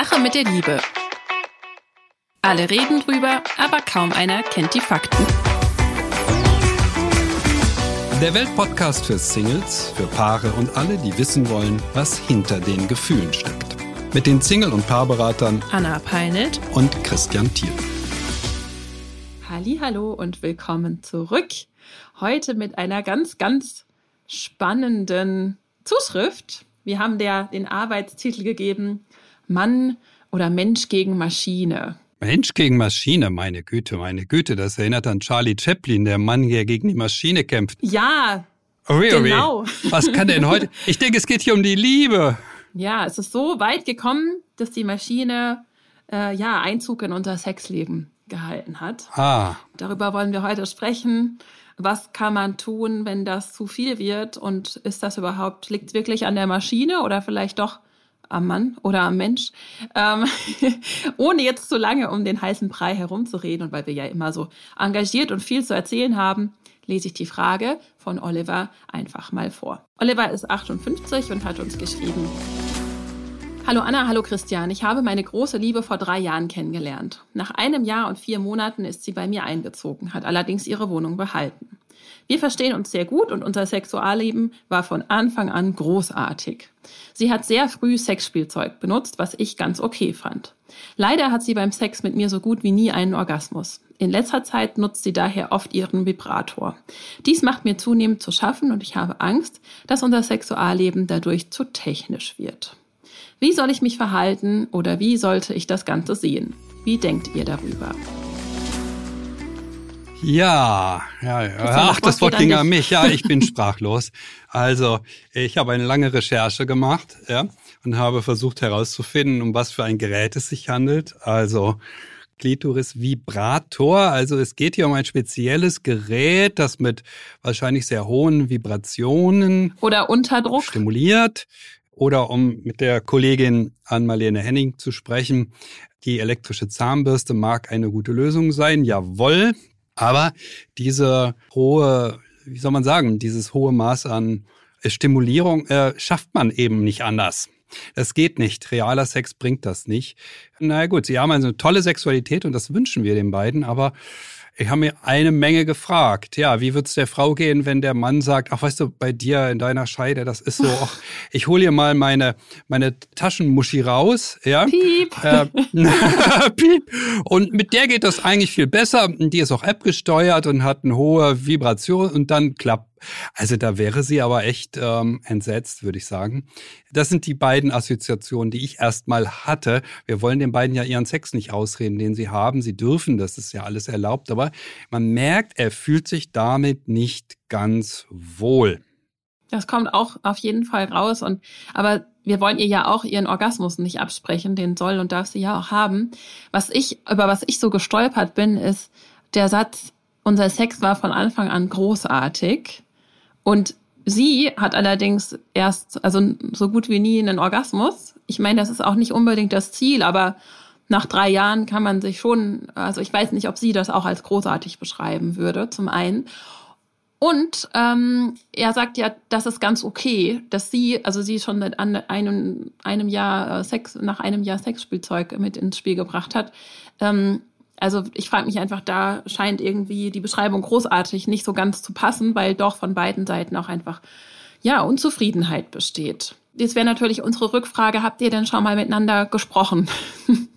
Sache mit der Liebe. Alle reden drüber, aber kaum einer kennt die Fakten. Der Weltpodcast für Singles, für Paare und alle, die wissen wollen, was hinter den Gefühlen steckt. Mit den Single- und Paarberatern Anna Peinelt und Christian Thiel. Hallo und willkommen zurück. Heute mit einer ganz, ganz spannenden Zuschrift. Wir haben der den Arbeitstitel gegeben Mann oder Mensch gegen Maschine. Mensch gegen Maschine, meine Güte, meine Güte, das erinnert an Charlie Chaplin, der Mann, der gegen die Maschine kämpft. Ja, Ui, ui. genau. Was kann denn heute? Ich denke, es geht hier um die Liebe. Ja, es ist so weit gekommen, dass die Maschine äh, ja Einzug in unser Sexleben gehalten hat. Ah, Darüber wollen wir heute sprechen. Was kann man tun, wenn das zu viel wird? Und ist das überhaupt, liegt es wirklich an der Maschine oder vielleicht doch am Mann oder am Mensch? Ähm, ohne jetzt zu lange um den heißen Brei herumzureden und weil wir ja immer so engagiert und viel zu erzählen haben, lese ich die Frage von Oliver einfach mal vor. Oliver ist 58 und hat uns geschrieben. Hallo Anna, hallo Christian. Ich habe meine große Liebe vor drei Jahren kennengelernt. Nach einem Jahr und vier Monaten ist sie bei mir eingezogen, hat allerdings ihre Wohnung behalten. Wir verstehen uns sehr gut und unser Sexualleben war von Anfang an großartig. Sie hat sehr früh Sexspielzeug benutzt, was ich ganz okay fand. Leider hat sie beim Sex mit mir so gut wie nie einen Orgasmus. In letzter Zeit nutzt sie daher oft ihren Vibrator. Dies macht mir zunehmend zu schaffen und ich habe Angst, dass unser Sexualleben dadurch zu technisch wird. Wie soll ich mich verhalten oder wie sollte ich das Ganze sehen? Wie denkt ihr darüber? ja, ja, ja. Ach, das Wort ging an mich. Ja, ich bin sprachlos. Also, ich habe eine lange Recherche gemacht, ja, und habe versucht herauszufinden, um was für ein Gerät es sich handelt. Also, Klitoris Vibrator. Also es geht hier um ein spezielles Gerät, das mit wahrscheinlich sehr hohen Vibrationen Oder Unterdruck? stimuliert. Oder um mit der Kollegin Ann-Marlene Henning zu sprechen, die elektrische Zahnbürste mag eine gute Lösung sein, jawohl. Aber diese hohe, wie soll man sagen, dieses hohe Maß an Stimulierung äh, schafft man eben nicht anders. Das geht nicht. Realer Sex bringt das nicht. Na gut, sie haben also eine tolle Sexualität und das wünschen wir den beiden, aber ich habe mir eine Menge gefragt. Ja, wie wird's der Frau gehen, wenn der Mann sagt, ach, weißt du, bei dir in deiner Scheide, das ist so, ach, ich hole hier mal meine, meine Taschenmuschi raus, ja. Piep. Äh, Piep. Und mit der geht das eigentlich viel besser. Die ist auch App gesteuert und hat eine hohe Vibration und dann klappt. Also da wäre sie aber echt ähm, entsetzt, würde ich sagen. Das sind die beiden Assoziationen, die ich erstmal hatte. Wir wollen den beiden ja ihren Sex nicht ausreden, den sie haben. Sie dürfen, das ist ja alles erlaubt. Aber man merkt, er fühlt sich damit nicht ganz wohl. Das kommt auch auf jeden Fall raus. Und aber wir wollen ihr ja auch ihren Orgasmus nicht absprechen, den soll und darf sie ja auch haben. Was ich, über was ich so gestolpert bin, ist der Satz, unser Sex war von Anfang an großartig. Und sie hat allerdings erst, also so gut wie nie einen Orgasmus. Ich meine, das ist auch nicht unbedingt das Ziel, aber nach drei Jahren kann man sich schon, also ich weiß nicht, ob sie das auch als großartig beschreiben würde, zum einen. Und ähm, er sagt ja, das ist ganz okay, dass sie, also sie schon seit einem, einem Jahr äh, Sex, nach einem Jahr Sexspielzeug mit ins Spiel gebracht hat. Ähm, also ich frage mich einfach, da scheint irgendwie die Beschreibung großartig nicht so ganz zu passen, weil doch von beiden Seiten auch einfach ja Unzufriedenheit besteht. Jetzt wäre natürlich unsere Rückfrage: Habt ihr denn schon mal miteinander gesprochen?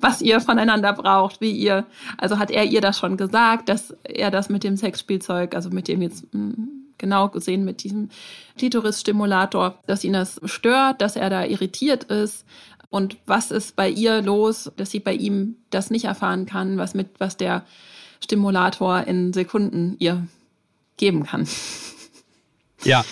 was ihr voneinander braucht, wie ihr, also hat er ihr das schon gesagt, dass er das mit dem Sexspielzeug, also mit dem jetzt mh, genau gesehen mit diesem Klitoris-Stimulator, dass ihn das stört, dass er da irritiert ist und was ist bei ihr los, dass sie bei ihm das nicht erfahren kann, was mit, was der Stimulator in Sekunden ihr geben kann. Ja.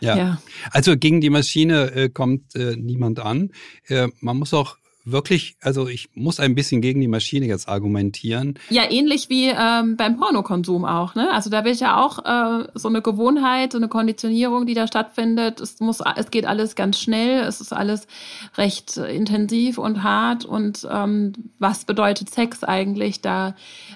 Ja. Ja. Also gegen die Maschine äh, kommt äh, niemand an. Äh, man muss auch wirklich, also ich muss ein bisschen gegen die Maschine jetzt argumentieren. Ja, ähnlich wie ähm, beim Pornokonsum auch. Ne? Also da wird ja auch äh, so eine Gewohnheit, so eine Konditionierung, die da stattfindet. Es muss, es geht alles ganz schnell. Es ist alles recht äh, intensiv und hart. Und ähm, was bedeutet Sex eigentlich? Da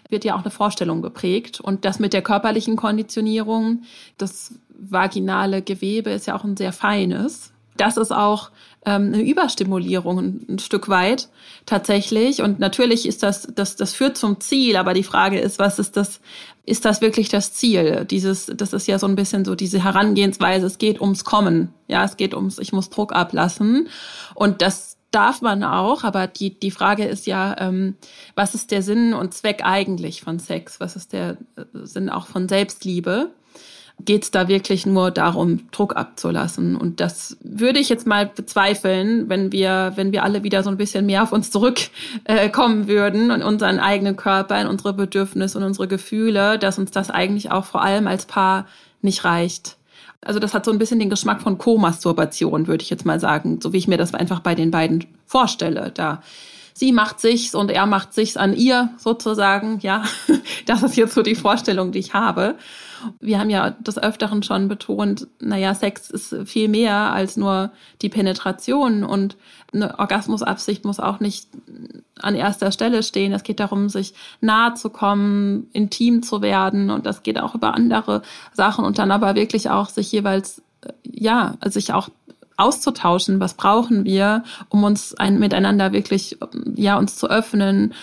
wird ja auch eine Vorstellung geprägt. Und das mit der körperlichen Konditionierung, das vaginale Gewebe ist ja auch ein sehr feines. Das ist auch ähm, eine Überstimulierung ein, ein Stück weit tatsächlich. Und natürlich ist das, das, das führt zum Ziel, aber die Frage ist, was ist das, ist das wirklich das Ziel? Dieses, das ist ja so ein bisschen so diese Herangehensweise, es geht ums Kommen. Ja, es geht ums, ich muss Druck ablassen. Und das darf man auch, aber die, die Frage ist ja, ähm, was ist der Sinn und Zweck eigentlich von Sex? Was ist der äh, Sinn auch von Selbstliebe? Geht es da wirklich nur darum, Druck abzulassen. Und das würde ich jetzt mal bezweifeln, wenn wir, wenn wir alle wieder so ein bisschen mehr auf uns zurückkommen äh, würden und unseren eigenen Körper, in unsere Bedürfnisse und unsere Gefühle, dass uns das eigentlich auch vor allem als Paar nicht reicht. Also das hat so ein bisschen den Geschmack von Co-Masturbation, würde ich jetzt mal sagen, so wie ich mir das einfach bei den beiden vorstelle. Da sie macht sich's und er macht sich's an ihr sozusagen. Ja, das ist jetzt so die Vorstellung, die ich habe. Wir haben ja des Öfteren schon betont, naja, Sex ist viel mehr als nur die Penetration und eine Orgasmusabsicht muss auch nicht an erster Stelle stehen. Es geht darum, sich nahe zu kommen, intim zu werden und das geht auch über andere Sachen und dann aber wirklich auch sich jeweils, ja, sich auch auszutauschen, was brauchen wir, um uns ein, miteinander wirklich, ja, uns zu öffnen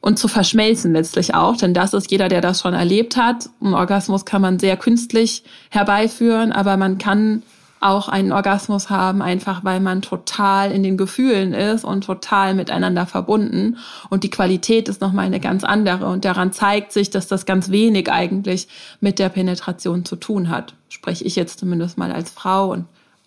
und zu verschmelzen letztlich auch, denn das ist jeder, der das schon erlebt hat. Ein Orgasmus kann man sehr künstlich herbeiführen, aber man kann auch einen Orgasmus haben, einfach weil man total in den Gefühlen ist und total miteinander verbunden. Und die Qualität ist nochmal eine ganz andere. Und daran zeigt sich, dass das ganz wenig eigentlich mit der Penetration zu tun hat. Spreche ich jetzt zumindest mal als Frau und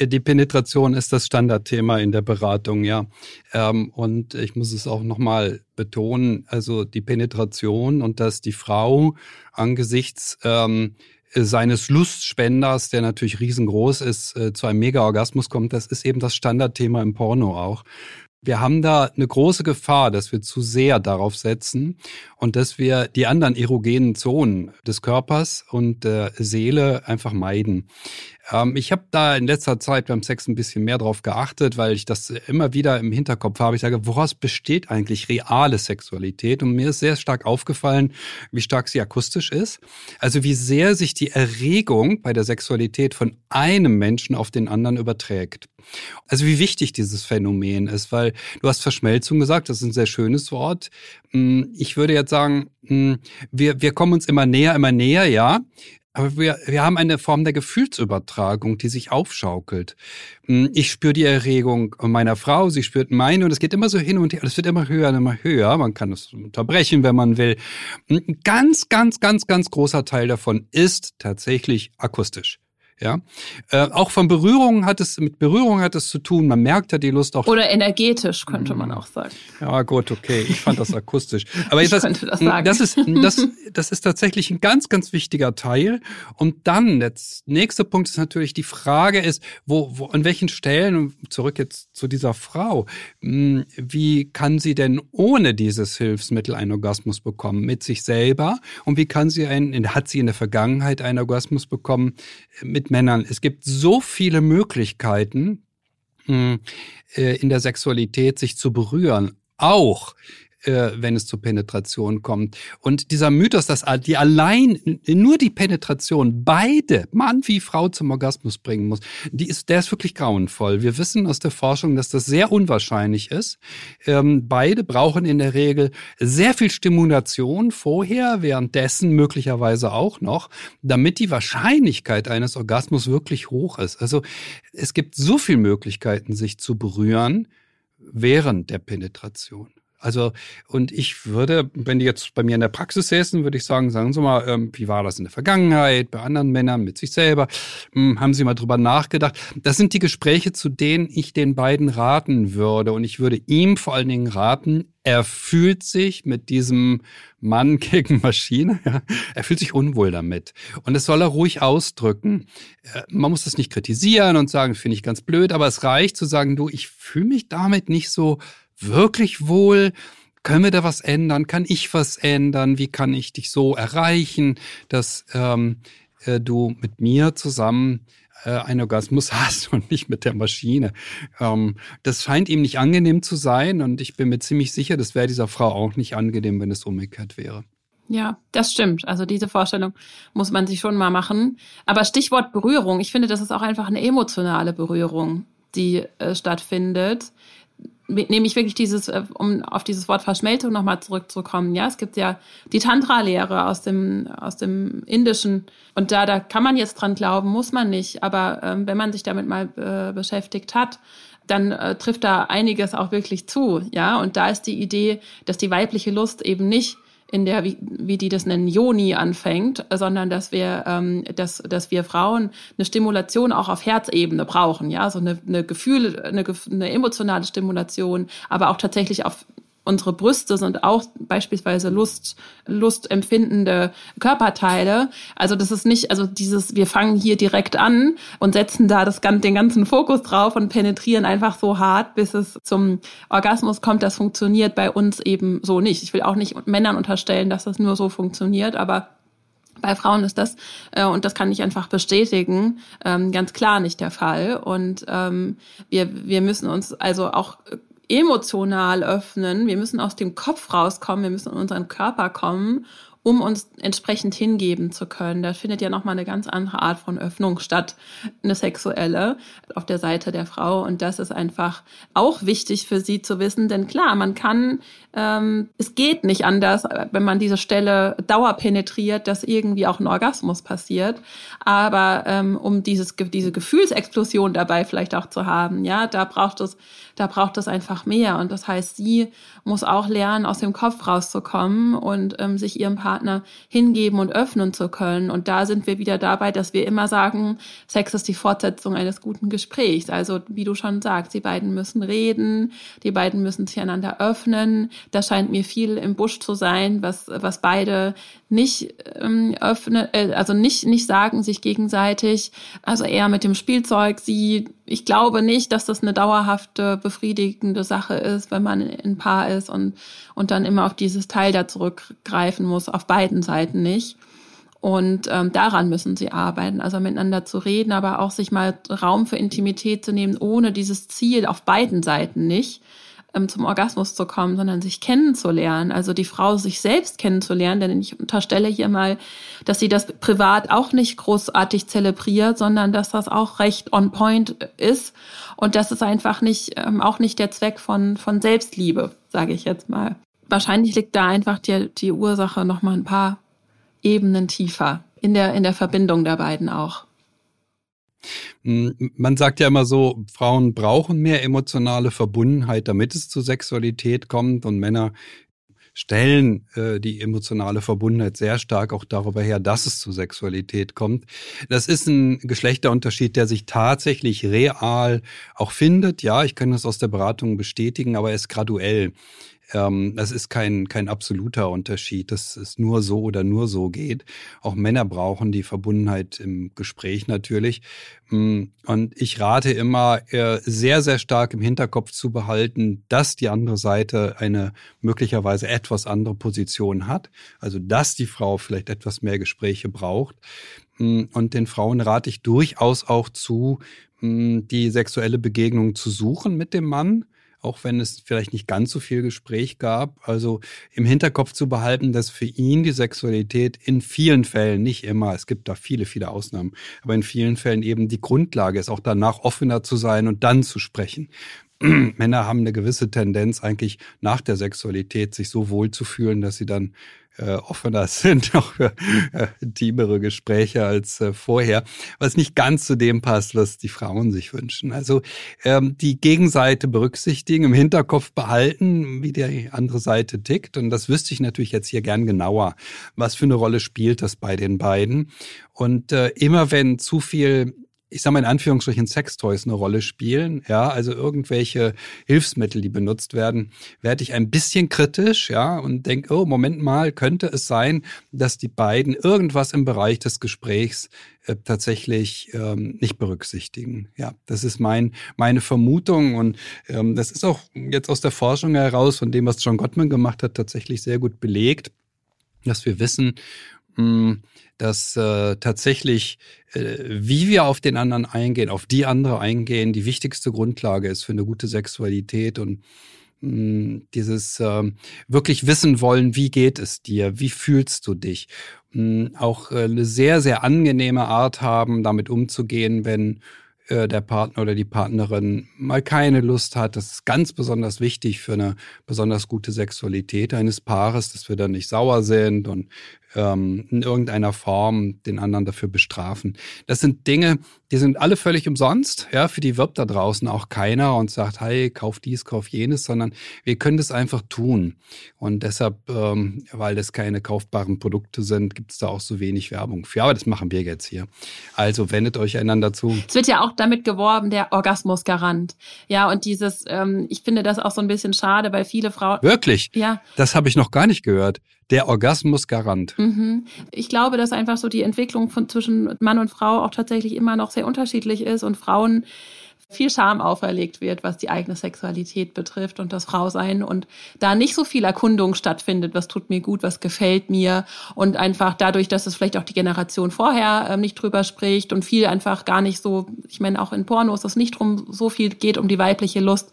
Die Penetration ist das Standardthema in der Beratung, ja. Ähm, und ich muss es auch nochmal betonen, also die Penetration und dass die Frau angesichts ähm, seines Lustspenders, der natürlich riesengroß ist, äh, zu einem Mega-Orgasmus kommt, das ist eben das Standardthema im Porno auch. Wir haben da eine große Gefahr, dass wir zu sehr darauf setzen und dass wir die anderen erogenen Zonen des Körpers und der Seele einfach meiden. Ähm, ich habe da in letzter Zeit beim Sex ein bisschen mehr drauf geachtet, weil ich das immer wieder im Hinterkopf habe. Ich sage, woraus besteht eigentlich reale Sexualität? Und mir ist sehr stark aufgefallen, wie stark sie akustisch ist. Also wie sehr sich die Erregung bei der Sexualität von einem Menschen auf den anderen überträgt. Also wie wichtig dieses Phänomen ist, weil du hast Verschmelzung gesagt, das ist ein sehr schönes Wort. Hm, ich würde jetzt sagen, hm, wir, wir kommen uns immer näher, immer näher, ja. Aber wir, wir haben eine Form der Gefühlsübertragung, die sich aufschaukelt. Hm, ich spüre die Erregung meiner Frau, sie spürt meine und es geht immer so hin und her. Es wird immer höher und immer höher. Man kann es unterbrechen, wenn man will. Ein ganz, ganz, ganz, ganz großer Teil davon ist tatsächlich akustisch. Ja, äh, auch von Berührungen hat es mit Berührung hat es zu tun. Man merkt ja die Lust auch. Oder energetisch könnte man auch sagen. Ja gut, okay. Ich fand das akustisch. Aber ich das, könnte das, sagen. das ist das, das ist tatsächlich ein ganz ganz wichtiger Teil. Und dann der nächste Punkt ist natürlich die Frage ist, wo, wo an welchen Stellen zurück jetzt zu dieser Frau, hm, wie kann sie denn ohne dieses Hilfsmittel einen Orgasmus bekommen mit sich selber und wie kann sie einen hat sie in der Vergangenheit einen Orgasmus bekommen mit Männern. Es gibt so viele Möglichkeiten, hm, äh, in der Sexualität sich zu berühren. Auch äh, wenn es zur Penetration kommt. Und dieser Mythos, dass die allein nur die Penetration beide, Mann wie Frau, zum Orgasmus bringen muss, die ist, der ist wirklich grauenvoll. Wir wissen aus der Forschung, dass das sehr unwahrscheinlich ist. Ähm, beide brauchen in der Regel sehr viel Stimulation vorher, währenddessen möglicherweise auch noch, damit die Wahrscheinlichkeit eines Orgasmus wirklich hoch ist. Also es gibt so viele Möglichkeiten, sich zu berühren während der Penetration. Also, und ich würde, wenn die jetzt bei mir in der Praxis säßen, würde ich sagen, sagen Sie mal, ähm, wie war das in der Vergangenheit, bei anderen Männern, mit sich selber? Hm, haben Sie mal drüber nachgedacht? Das sind die Gespräche, zu denen ich den beiden raten würde. Und ich würde ihm vor allen Dingen raten, er fühlt sich mit diesem Mann gegen Maschine, ja, er fühlt sich unwohl damit. Und das soll er ruhig ausdrücken. Äh, man muss das nicht kritisieren und sagen, finde ich ganz blöd, aber es reicht zu sagen, du, ich fühle mich damit nicht so wirklich wohl? Können wir da was ändern? Kann ich was ändern? Wie kann ich dich so erreichen, dass ähm, äh, du mit mir zusammen äh, einen Orgasmus hast und nicht mit der Maschine? Ähm, das scheint ihm nicht angenehm zu sein und ich bin mir ziemlich sicher, das wäre dieser Frau auch nicht angenehm, wenn es umgekehrt wäre. Ja, das stimmt. Also diese Vorstellung muss man sich schon mal machen. Aber Stichwort Berührung. Ich finde, das ist auch einfach eine emotionale Berührung, die äh, stattfindet nehme ich wirklich dieses, äh, um auf dieses Wort Verschmelzung nochmal zurückzukommen. Ja, es gibt ja die Tantra-Lehre aus dem, aus dem Indischen. Und da, da kann man jetzt dran glauben, muss man nicht. Aber ähm, wenn man sich damit mal äh, beschäftigt hat, dann äh, trifft da einiges auch wirklich zu. Ja, und da ist die Idee, dass die weibliche Lust eben nicht in der, wie, wie die das nennen, Joni anfängt, sondern dass wir, ähm, dass, dass wir Frauen eine Stimulation auch auf Herzebene brauchen, ja, so eine, eine Gefühl, eine, eine emotionale Stimulation, aber auch tatsächlich auf unsere Brüste sind auch beispielsweise Lust, lustempfindende Körperteile. Also das ist nicht, also dieses, wir fangen hier direkt an und setzen da das, den ganzen Fokus drauf und penetrieren einfach so hart, bis es zum Orgasmus kommt. Das funktioniert bei uns eben so nicht. Ich will auch nicht Männern unterstellen, dass das nur so funktioniert, aber bei Frauen ist das, äh, und das kann ich einfach bestätigen, ähm, ganz klar nicht der Fall. Und ähm, wir, wir müssen uns also auch emotional öffnen. Wir müssen aus dem Kopf rauskommen, wir müssen in unseren Körper kommen um uns entsprechend hingeben zu können. Da findet ja nochmal eine ganz andere Art von Öffnung statt, eine sexuelle, auf der Seite der Frau. Und das ist einfach auch wichtig für sie zu wissen, denn klar, man kann, ähm, es geht nicht anders, wenn man diese Stelle dauerpenetriert, dass irgendwie auch ein Orgasmus passiert. Aber ähm, um dieses, diese Gefühlsexplosion dabei vielleicht auch zu haben, ja, da braucht es, da braucht es einfach mehr. Und das heißt, sie muss auch lernen, aus dem Kopf rauszukommen und ähm, sich ihrem Partner Partner hingeben und öffnen zu können. Und da sind wir wieder dabei, dass wir immer sagen, Sex ist die Fortsetzung eines guten Gesprächs. Also wie du schon sagst, die beiden müssen reden, die beiden müssen sich einander öffnen. Da scheint mir viel im Busch zu sein, was, was beide nicht ähm, öffnen, äh, also nicht, nicht sagen sich gegenseitig. Also eher mit dem Spielzeug, sie ich glaube nicht, dass das eine dauerhafte, befriedigende Sache ist, wenn man ein Paar ist und, und dann immer auf dieses Teil da zurückgreifen muss, auf beiden Seiten nicht. Und ähm, daran müssen sie arbeiten, also miteinander zu reden, aber auch sich mal Raum für Intimität zu nehmen, ohne dieses Ziel auf beiden Seiten nicht ähm, zum Orgasmus zu kommen, sondern sich kennenzulernen, also die Frau sich selbst kennenzulernen, denn ich unterstelle hier mal, dass sie das privat auch nicht großartig zelebriert, sondern dass das auch recht on point ist und das ist einfach nicht ähm, auch nicht der Zweck von von Selbstliebe, sage ich jetzt mal. Wahrscheinlich liegt da einfach die, die Ursache noch mal ein paar Ebenen tiefer in der in der Verbindung der beiden auch. Hm, man sagt ja immer so, Frauen brauchen mehr emotionale Verbundenheit, damit es zu Sexualität kommt und Männer stellen äh, die emotionale Verbundenheit sehr stark auch darüber her, dass es zu Sexualität kommt. Das ist ein Geschlechterunterschied, der sich tatsächlich real auch findet. Ja, ich kann das aus der Beratung bestätigen, aber er ist graduell. Ähm, das ist kein, kein absoluter Unterschied, dass es nur so oder nur so geht. Auch Männer brauchen die Verbundenheit im Gespräch natürlich. Mm, und ich rate immer, äh, sehr, sehr stark im Hinterkopf zu behalten, dass die andere Seite eine möglicherweise etwas andere Position hat. Also, dass die Frau vielleicht etwas mehr Gespräche braucht. Mm, und den Frauen rate ich durchaus auch zu, mm, die sexuelle Begegnung zu suchen mit dem Mann auch wenn es vielleicht nicht ganz so viel Gespräch gab. Also im Hinterkopf zu behalten, dass für ihn die Sexualität in vielen Fällen, nicht immer, es gibt da viele, viele Ausnahmen, aber in vielen Fällen eben die Grundlage ist, auch danach offener zu sein und dann zu sprechen. Männer haben eine gewisse Tendenz, eigentlich nach der Sexualität sich so wohl zu fühlen, dass sie dann äh, offener sind, auch für äh, intimere Gespräche als äh, vorher, was nicht ganz zu dem passt, was die Frauen sich wünschen. Also ähm, die Gegenseite berücksichtigen, im Hinterkopf behalten, wie die andere Seite tickt. Und das wüsste ich natürlich jetzt hier gern genauer. Was für eine Rolle spielt das bei den beiden? Und äh, immer wenn zu viel ich sage mal in Anführungsstrichen Sextoys eine Rolle spielen, ja, also irgendwelche Hilfsmittel, die benutzt werden, werde ich ein bisschen kritisch, ja, und denke, oh, Moment mal, könnte es sein, dass die beiden irgendwas im Bereich des Gesprächs äh, tatsächlich ähm, nicht berücksichtigen. Ja, das ist mein, meine Vermutung und ähm, das ist auch jetzt aus der Forschung heraus, von dem, was John Gottman gemacht hat, tatsächlich sehr gut belegt, dass wir wissen, mh, hm, dass äh, tatsächlich, äh, wie wir auf den anderen eingehen, auf die andere eingehen, die wichtigste Grundlage ist für eine gute Sexualität und mh, mm, dieses äh, wirklich wissen wollen, wie geht es dir, wie fühlst du dich, mh, auch äh, eine sehr, sehr angenehme Art haben, damit umzugehen, wenn äh, der Partner oder die Partnerin mal keine Lust hat. Das ist ganz besonders wichtig für eine besonders gute Sexualität eines Paares, dass wir dann nicht sauer sind und ähm, in irgendeiner Form den anderen dafür bestrafen. Das sind Dinge, die sind alle völlig umsonst. Ja, für die wirbt da draußen auch keiner und sagt, hey, kauf dies, kauf jenes, sondern wir können das einfach tun. Und deshalb, ähm, weil das keine kaufbaren Produkte sind, gibt es da auch so wenig Werbung für. Aber das machen wir jetzt hier. Also wendet euch einander zu. Es wird ja auch damit geworben, der Orgasmusgarant. Ja, und dieses, ähm, ich finde das auch so ein bisschen schade, weil viele Frauen. Wirklich? Ja. Das habe ich noch gar nicht gehört. Der Orgasmusgarant. Mhm. Ich glaube, dass einfach so die Entwicklung von zwischen Mann und Frau auch tatsächlich immer noch sehr unterschiedlich ist und Frauen viel Scham auferlegt wird, was die eigene Sexualität betrifft und das Frausein und da nicht so viel Erkundung stattfindet, was tut mir gut, was gefällt mir und einfach dadurch, dass es vielleicht auch die Generation vorher äh, nicht drüber spricht und viel einfach gar nicht so, ich meine auch in Pornos, es nicht drum so viel geht um die weibliche Lust,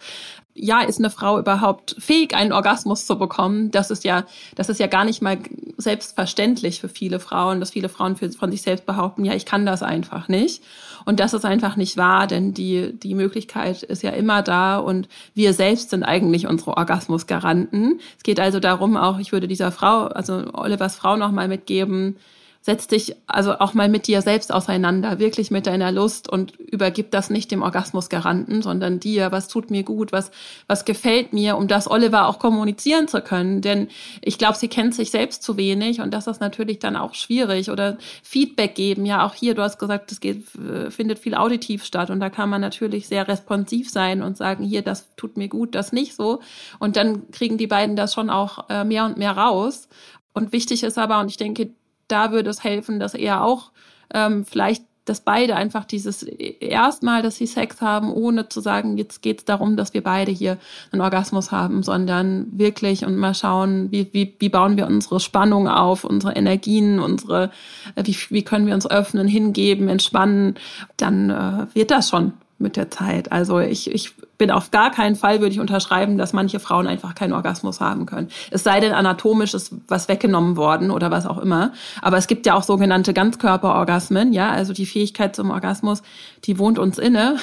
ja, ist eine Frau überhaupt fähig, einen Orgasmus zu bekommen? Das ist ja, das ist ja gar nicht mal selbstverständlich für viele Frauen, dass viele Frauen für, von sich selbst behaupten, ja, ich kann das einfach nicht. Und das ist einfach nicht wahr, denn die, die Möglichkeit ist ja immer da und wir selbst sind eigentlich unsere Orgasmusgaranten. Es geht also darum, auch, ich würde dieser Frau, also Olivers Frau nochmal mitgeben, setz dich also auch mal mit dir selbst auseinander, wirklich mit deiner Lust und übergib das nicht dem Orgasmusgaranten, sondern dir, was tut mir gut, was, was gefällt mir, um das Oliver auch kommunizieren zu können. Denn ich glaube, sie kennt sich selbst zu wenig und das ist natürlich dann auch schwierig. Oder Feedback geben, ja, auch hier, du hast gesagt, es geht, äh, findet viel auditiv statt und da kann man natürlich sehr responsiv sein und sagen, hier, das tut mir gut, das nicht so. Und dann kriegen die beiden das schon auch äh, mehr und mehr raus. Und wichtig ist aber, und ich denke, da würde es helfen, dass er auch ähm, vielleicht dass beide einfach dieses erstmal, dass sie Sex haben, ohne zu sagen, jetzt geht es darum, dass wir beide hier einen Orgasmus haben, sondern wirklich und mal schauen, wie, wie, wie bauen wir unsere Spannung auf, unsere Energien, unsere, äh, wie, wie können wir uns öffnen, hingeben, entspannen, dann äh, wird das schon mit der Zeit. Also ich, ich bin auf gar keinen Fall, würde ich unterschreiben, dass manche Frauen einfach keinen Orgasmus haben können. Es sei denn, anatomisch ist was weggenommen worden oder was auch immer. Aber es gibt ja auch sogenannte Ganzkörperorgasmen, ja, also die Fähigkeit zum Orgasmus, die wohnt uns inne.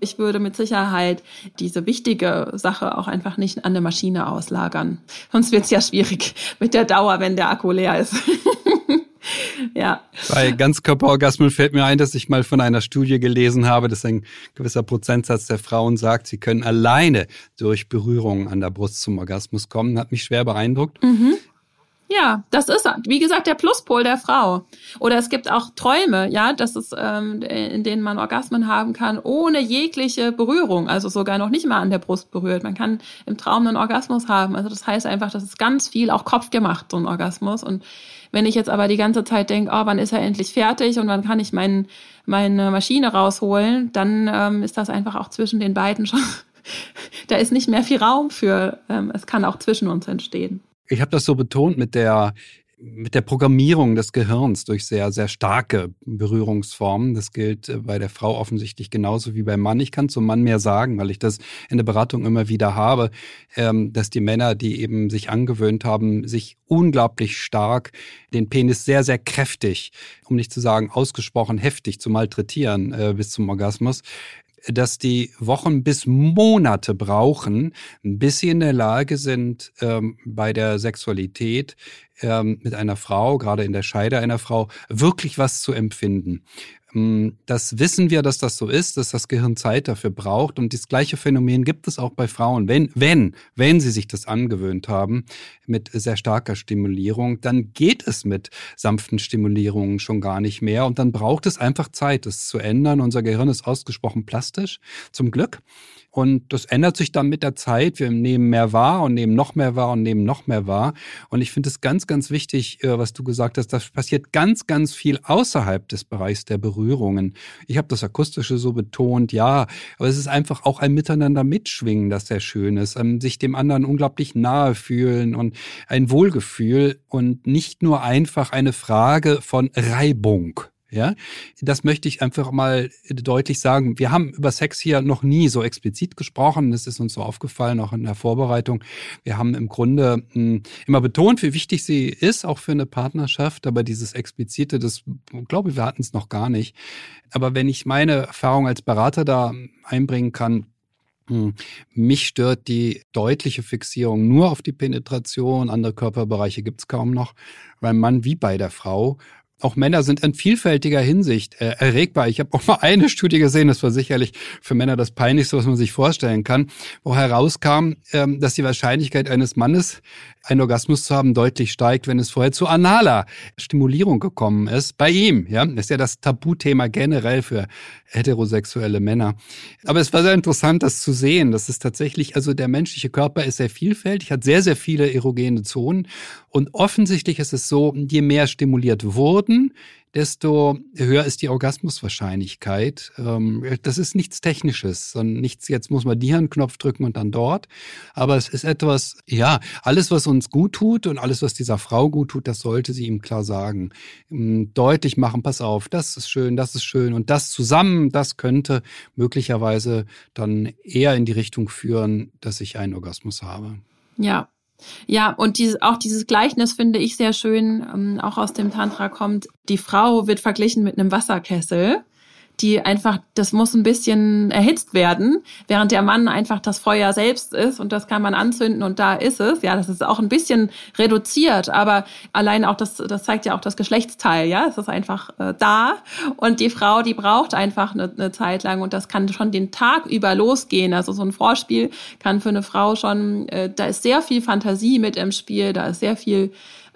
Ich würde mit Sicherheit diese wichtige Sache auch einfach nicht an der Maschine auslagern. Sonst wird es ja schwierig mit der Dauer, wenn der Akku leer ist. ja. Bei Ganzkörperorgasmen fällt mir ein, dass ich mal von einer Studie gelesen habe, dass ein gewisser Prozentsatz der Frauen sagt, sie können alleine durch Berührungen an der Brust zum Orgasmus kommen. Hat mich schwer beeindruckt. Mhm. Ja, das ist, wie gesagt, der Pluspol der Frau. Oder es gibt auch Träume, ja, das ist, ähm, in denen man Orgasmen haben kann, ohne jegliche Berührung, also sogar noch nicht mal an der Brust berührt. Man kann im Traum einen Orgasmus haben. Also das heißt einfach, das ist ganz viel auch Kopf gemacht, so ein Orgasmus. Und wenn ich jetzt aber die ganze Zeit denke, oh, wann ist er endlich fertig und wann kann ich mein, meine Maschine rausholen, dann ähm, ist das einfach auch zwischen den beiden schon. da ist nicht mehr viel Raum für, ähm, es kann auch zwischen uns entstehen ich habe das so betont mit der mit der Programmierung des Gehirns durch sehr, sehr starke Berührungsformen. Das gilt äh, bei der Frau offensichtlich genauso wie beim Mann. Ich kann zum Mann mehr sagen, weil ich das in der Beratung immer wieder habe, ähm, dass die Männer, die eben sich angewöhnt haben, sich unglaublich stark den Penis sehr, sehr kräftig, um nicht zu sagen ausgesprochen heftig zu malträtieren äh, bis zum Orgasmus, dass die Wochen bis Monate brauchen, bis sie in der Lage sind, ähm, bei der Sexualität ähm, mit einer Frau, gerade in der Scheide einer Frau, wirklich was zu empfinden. Ähm, das wissen wir, dass das so ist, dass das Gehirn Zeit dafür braucht. Und das gleiche Phänomen gibt es auch bei Frauen. Wenn, wenn, wenn sie sich das angewöhnt haben mit sehr starker Stimulierung, dann geht es mit sanften Stimulierungen schon gar nicht mehr. Und dann braucht es einfach Zeit, das zu ändern. Unser Gehirn ist ausgesprochen plastisch, zum Glück. Und das ändert sich dann mit der Zeit. Wir nehmen mehr wahr und nehmen noch mehr wahr und nehmen noch mehr wahr. Und ich finde es ganz, ganz wichtig, äh, was du gesagt hast. Das passiert ganz, ganz viel außerhalb des Bereichs der Berührungen. Ich habe das Akustische so betont, ja. Aber es ist einfach auch ein Miteinander mitschwingen, das sehr schön ist. Sich dem anderen unglaublich nahe fühlen und ein Wohlgefühl und nicht nur einfach eine Frage von Reibung. Ja, das möchte ich einfach mal deutlich sagen. Wir haben über Sex hier noch nie so explizit gesprochen. Das ist uns so aufgefallen, auch in der Vorbereitung. Wir haben im Grunde hm, immer betont, wie wichtig sie ist, auch für eine Partnerschaft. Aber dieses Explizite, das glaube ich, wir hatten es noch gar nicht. Aber wenn ich meine Erfahrung als Berater da einbringen kann, hm, mich stört die deutliche Fixierung nur auf die Penetration. Andere Körperbereiche gibt's kaum noch. Beim Mann wie bei der Frau auch Männer sind in vielfältiger Hinsicht äh, erregbar. Ich habe auch mal eine Studie gesehen, das war sicherlich für Männer das Peinlichste, was man sich vorstellen kann, wo herauskam, ähm, dass die Wahrscheinlichkeit eines Mannes, einen Orgasmus zu haben, deutlich steigt, wenn es vorher zu analer Stimulierung gekommen ist. Bei ihm, ja, das ist ja das Tabuthema generell für heterosexuelle Männer. Aber es war sehr interessant, das zu sehen. Das ist tatsächlich, also der menschliche Körper ist sehr vielfältig, hat sehr, sehr viele erogene Zonen. Und offensichtlich ist es so, je mehr stimuliert wurden, desto höher ist die Orgasmuswahrscheinlichkeit. Ähm, das ist nichts Technisches, sondern nichts, jetzt muss man hier einen Knopf drücken und dann dort. Aber es ist etwas, ja, alles, was uns gut tut und alles, was dieser Frau gut tut, das sollte sie ihm klar sagen. Ähm, deutlich machen, pass auf, das ist schön, das ist schön und das zusammen, das könnte möglicherweise dann eher in die Richtung führen, dass ich einen Orgasmus habe. Ja, ja, und dieses, auch dieses Gleichnis finde ich sehr schön, ähm, auch aus dem Tantra kommt. Die Frau wird verglichen mit einem Wasserkessel die einfach, das muss ein bisschen erhitzt werden, während der Mann einfach das Feuer selbst ist und das kann man anzünden und da ist es. Ja, das ist auch ein bisschen reduziert, aber allein auch das, das zeigt ja auch das Geschlechtsteil, ja, es ist einfach äh, da und die Frau, die braucht einfach eine, eine Zeit lang und das kann schon den Tag über losgehen. Also so ein Vorspiel kann für eine Frau schon, äh, da ist sehr viel Fantasie mit im Spiel, da ist sehr viel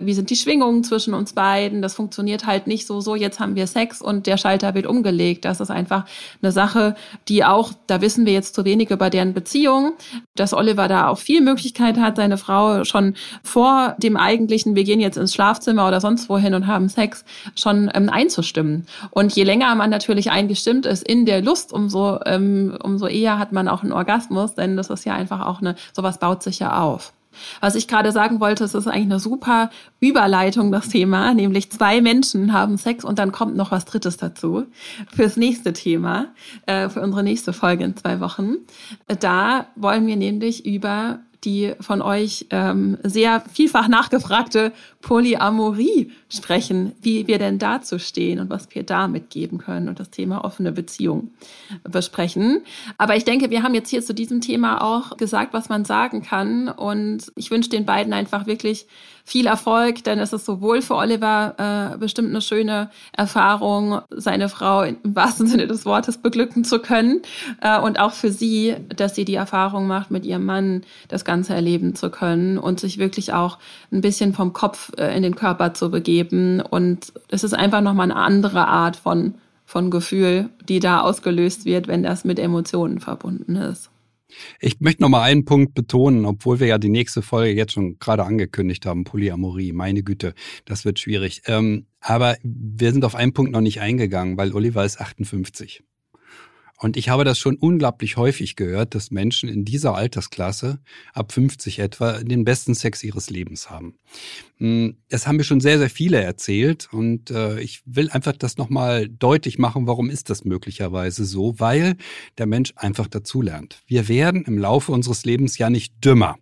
wie sind die Schwingungen zwischen uns beiden. Das funktioniert halt nicht so, so jetzt haben wir Sex und der Schalter wird umgelegt. Das ist einfach eine Sache, die auch, da wissen wir jetzt zu wenig über deren Beziehung, dass Oliver da auch viel Möglichkeit hat, seine Frau schon vor dem eigentlichen, wir gehen jetzt ins Schlafzimmer oder sonst wohin und haben Sex, schon ähm, einzustimmen. Und je länger man natürlich eingestimmt ist in der Lust, umso, ähm, umso eher hat man auch einen Orgasmus, denn das ist ja einfach auch eine, sowas baut sich ja auf. Was ich gerade sagen wollte, es ist eigentlich eine super Überleitung, das Thema, nämlich zwei Menschen haben Sex und dann kommt noch was Drittes dazu fürs nächste Thema, äh, für unsere nächste Folge in zwei Wochen. Da wollen wir nämlich über die von euch ähm, sehr vielfach nachgefragte Polyamorie sprechen, wie wir denn dazu stehen und was wir da mitgeben können und das Thema offene Beziehung besprechen. Aber ich denke, wir haben jetzt hier zu diesem Thema auch gesagt, was man sagen kann. Und ich wünsche den beiden einfach wirklich viel Erfolg, denn es ist sowohl für Oliver äh, bestimmt eine schöne Erfahrung, seine Frau im wahrsten Sinne des Wortes beglücken zu können äh, und auch für sie, dass sie die Erfahrung macht, mit ihrem Mann das Ganze erleben zu können und sich wirklich auch ein bisschen vom Kopf äh, in den Körper zu begeben. Und es ist einfach nochmal eine andere Art von, von Gefühl, die da ausgelöst wird, wenn das mit Emotionen verbunden ist. Ich möchte noch mal einen Punkt betonen, obwohl wir ja die nächste Folge jetzt schon gerade angekündigt haben, Polyamorie. Meine Güte, das wird schwierig. Ähm, aber wir sind auf einen Punkt noch nicht eingegangen, weil Oliver ist 58. Und ich habe das schon unglaublich häufig gehört, dass Menschen in dieser Altersklasse, ab 50 etwa, den besten Sex ihres Lebens haben. Hm, das haben mir schon sehr, sehr viele erzählt und äh, ich will einfach das nochmal deutlich machen, warum ist das möglicherweise so? Weil der Mensch einfach dazulernt. Wir werden im Laufe unseres Lebens ja nicht dümmer.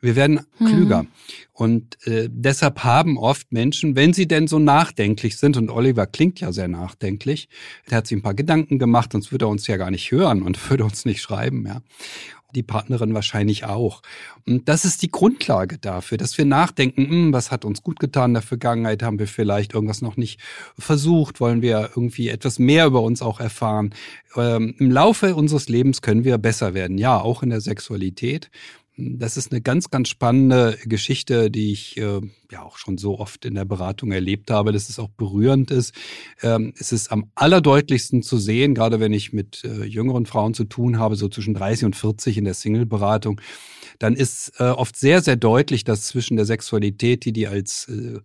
Wir werden mhm. klüger. Und äh, deshalb haben oft Menschen, wenn sie denn so nachdenklich sind, und Oliver klingt ja sehr nachdenklich, der hat sich ein paar Gedanken gemacht, sonst würde er uns ja gar nicht hören und würde uns nicht schreiben, ja die Partnerin wahrscheinlich auch. Und das ist die Grundlage dafür, dass wir nachdenken, hm, was hat uns gut getan in der Vergangenheit, haben wir vielleicht irgendwas noch nicht versucht, wollen wir irgendwie etwas mehr über uns auch erfahren. Ähm, Im Laufe unseres Lebens können wir besser werden, ja, auch in der Sexualität. Das ist eine ganz, ganz spannende Geschichte, die ich äh, ja auch schon so oft in der Beratung erlebt habe, dass es auch berührend ist. Ähm, es ist am allerdeutlichsten zu sehen, gerade wenn ich mit äh, jüngeren Frauen zu tun habe, so zwischen 30 und 40 in der Single-Beratung, dann ist äh, oft sehr, sehr deutlich, dass zwischen der Sexualität, die die als äh,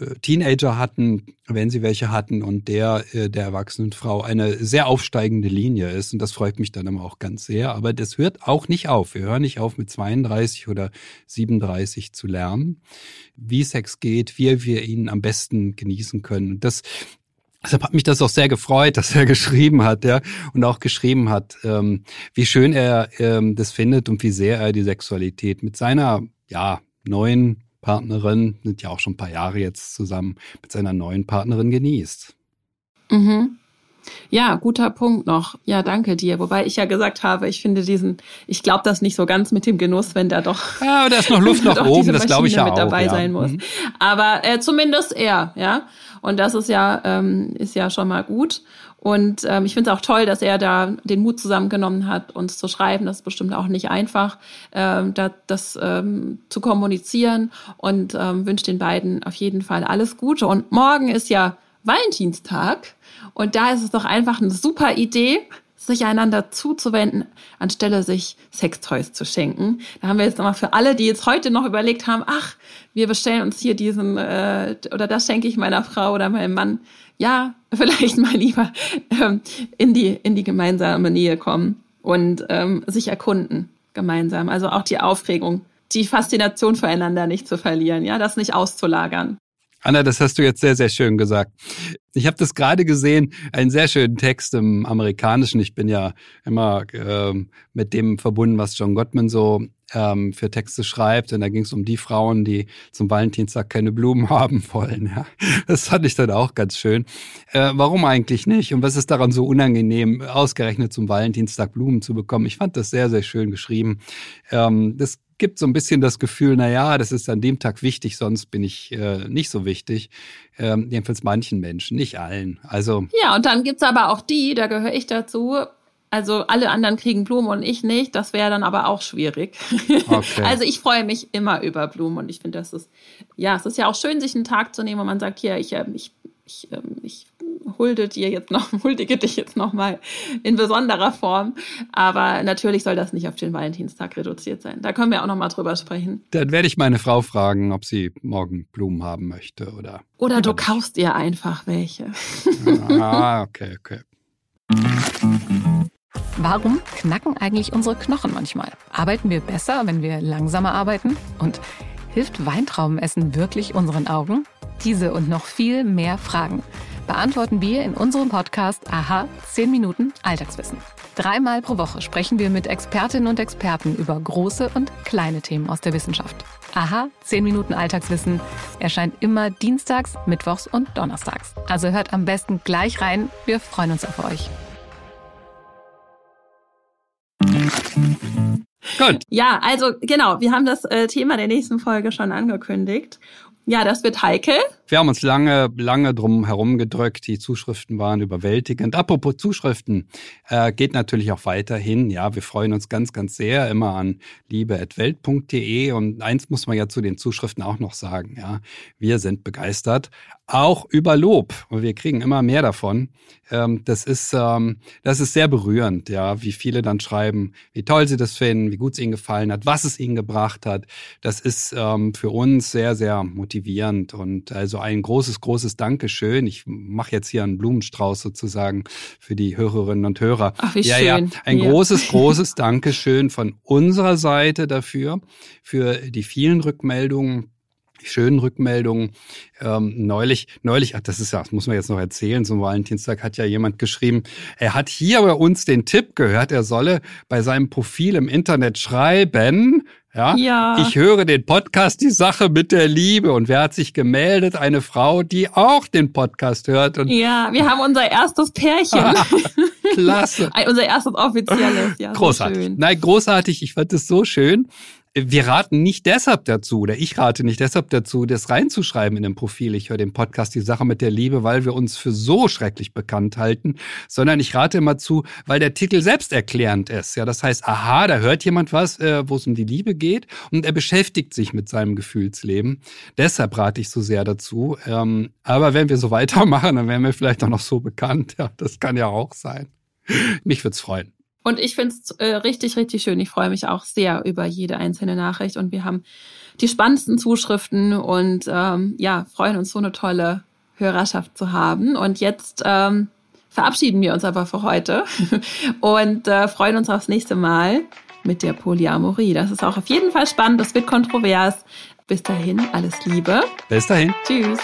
äh, Teenager hatten, wenn sie welche hatten, und der äh, der erwachsenen Frau eine sehr aufsteigende Linie ist. Und das freut mich dann immer auch ganz sehr. Aber das hört auch nicht auf. Wir hören nicht auf, mit 32 oder 37 zu lernen, wie Sex geht, wie wir ihn am besten genießen können. Und das Deshalb hat mich das auch sehr gefreut, dass er geschrieben hat, ja, und auch geschrieben hat, ähm, wie schön er ähm, das findet und wie sehr er die Sexualität mit seiner, ja, neuen Partnerin, sind ja auch schon ein paar Jahre jetzt zusammen, mit seiner neuen Partnerin genießt. Mhm. Ja, guter Punkt noch. Ja, danke dir. Wobei ich ja gesagt habe, ich finde diesen, ich glaube das nicht so ganz mit dem Genuss, wenn da doch. Ja, da ist noch Luft nach oben, das glaube ich ja mit auch. dabei ja. sein muss. Mhm. Aber äh, zumindest er, ja. Und das ist ja, ähm, ist ja schon mal gut. Und ähm, ich finde es auch toll, dass er da den Mut zusammengenommen hat, uns zu schreiben. Das ist bestimmt auch nicht einfach, ähm, da, das ähm, zu kommunizieren und ähm, wünsche den beiden auf jeden Fall alles Gute. Und morgen ist ja Valentinstag und da ist es doch einfach eine super Idee, sich einander zuzuwenden, anstelle sich Sextoys zu schenken. Da haben wir jetzt nochmal für alle, die jetzt heute noch überlegt haben, ach, wir bestellen uns hier diesen äh, oder das schenke ich meiner Frau oder meinem Mann. Ja, vielleicht mal lieber ähm, in die in die gemeinsame Nähe kommen und ähm, sich erkunden gemeinsam. Also auch die Aufregung, die Faszination füreinander nicht zu verlieren, ja, das nicht auszulagern. Anna, das hast du jetzt sehr, sehr schön gesagt. Ich habe das gerade gesehen, einen sehr schönen Text im Amerikanischen. Ich bin ja immer ähm, mit dem verbunden, was John Gottman so ähm, für Texte schreibt. Und da ging es um die Frauen, die zum Valentinstag keine Blumen haben wollen. Ja. Das fand ich dann auch ganz schön. Äh, warum eigentlich nicht? Und was ist daran so unangenehm, ausgerechnet zum Valentinstag Blumen zu bekommen? Ich fand das sehr, sehr schön geschrieben. Ähm, das gibt so ein bisschen das Gefühl, na ja, das ist an dem Tag wichtig, sonst bin ich äh, nicht so wichtig. Ähm, jedenfalls manchen Menschen, nicht allen. Also ja, und dann gibt's aber auch die, da gehöre ich dazu. Also alle anderen kriegen Blumen und ich nicht. Das wäre dann aber auch schwierig. Okay. Also ich freue mich immer über Blumen und ich finde, das ist ja, es ist ja auch schön, sich einen Tag zu nehmen, wo man sagt, hier, ich, äh, ich, ich, ähm, ich hulde dir jetzt noch, huldige dich jetzt noch mal in besonderer Form. Aber natürlich soll das nicht auf den Valentinstag reduziert sein. Da können wir auch noch mal drüber sprechen. Dann werde ich meine Frau fragen, ob sie morgen Blumen haben möchte oder. Oder du kaufst ihr einfach welche. Ah, okay, okay. Warum knacken eigentlich unsere Knochen manchmal? Arbeiten wir besser, wenn wir langsamer arbeiten? Und hilft Weintraubenessen wirklich unseren Augen? Diese und noch viel mehr Fragen beantworten wir in unserem Podcast Aha 10 Minuten Alltagswissen. Dreimal pro Woche sprechen wir mit Expertinnen und Experten über große und kleine Themen aus der Wissenschaft. Aha 10 Minuten Alltagswissen erscheint immer dienstags, mittwochs und donnerstags. Also hört am besten gleich rein. Wir freuen uns auf euch. Gut. Ja, also genau, wir haben das äh, Thema der nächsten Folge schon angekündigt. Ja, das wird heikel. Wir haben uns lange, lange drum herum gedrückt. Die Zuschriften waren überwältigend. Apropos Zuschriften, äh, geht natürlich auch weiterhin. Ja, wir freuen uns ganz, ganz sehr immer an liebe.welt.de. Und eins muss man ja zu den Zuschriften auch noch sagen. Ja, wir sind begeistert. Auch über Lob. Und wir kriegen immer mehr davon. Ähm, das ist, ähm, das ist sehr berührend. Ja, wie viele dann schreiben, wie toll sie das finden, wie gut es ihnen gefallen hat, was es ihnen gebracht hat. Das ist ähm, für uns sehr, sehr motivierend und also also ein großes, großes Dankeschön. Ich mache jetzt hier einen Blumenstrauß sozusagen für die Hörerinnen und Hörer. Ach, wie ja, schön. Ja, ein ja. großes, großes Dankeschön von unserer Seite dafür, für die vielen Rückmeldungen schönen Rückmeldungen. Ähm, neulich, neulich, ach, das ist ja, das muss man jetzt noch erzählen, zum Valentinstag hat ja jemand geschrieben, er hat hier bei uns den Tipp gehört, er solle bei seinem Profil im Internet schreiben, Ja? Ja. Ich höre den Podcast Die Sache mit der Liebe. Und wer hat sich gemeldet? Eine Frau, die auch den Podcast hört. Und Ja, wir haben unser erstes Pärchen. klasse. Ein- unser erstes offizielles. Ja, so Großartig. schön. Nein, großartig. Ich fand es so schön. Wir raten nicht deshalb dazu, oder ich rate nicht deshalb dazu, das reinzuschreiben in dem Profil. Ich höre den Podcast Die Sache mit der Liebe, weil wir uns für so schrecklich bekannt halten, sondern ich rate immer zu, weil der Titel selbsterklärend ist. Ja, das heißt, aha, da hört jemand was, äh, wo es um die Liebe geht und er beschäftigt sich mit seinem Gefühlsleben. Deshalb rate ich so sehr dazu. Ähm, aber wenn wir so weitermachen, dann wären wir vielleicht auch noch so bekannt. Ja, das kann ja auch sein. Mich würde es freuen. Und ich finde es äh, richtig, richtig schön. Ich freue mich auch sehr über jede einzelne Nachricht. Und wir haben die spannendsten Zuschriften und ähm, ja, freuen uns, so eine tolle Hörerschaft zu haben. Und jetzt ähm, verabschieden wir uns aber für heute und äh, freuen uns aufs nächste Mal mit der Polyamorie. Das ist auch auf jeden Fall spannend. Das wird kontrovers. Bis dahin, alles Liebe. Bis dahin. Tschüss.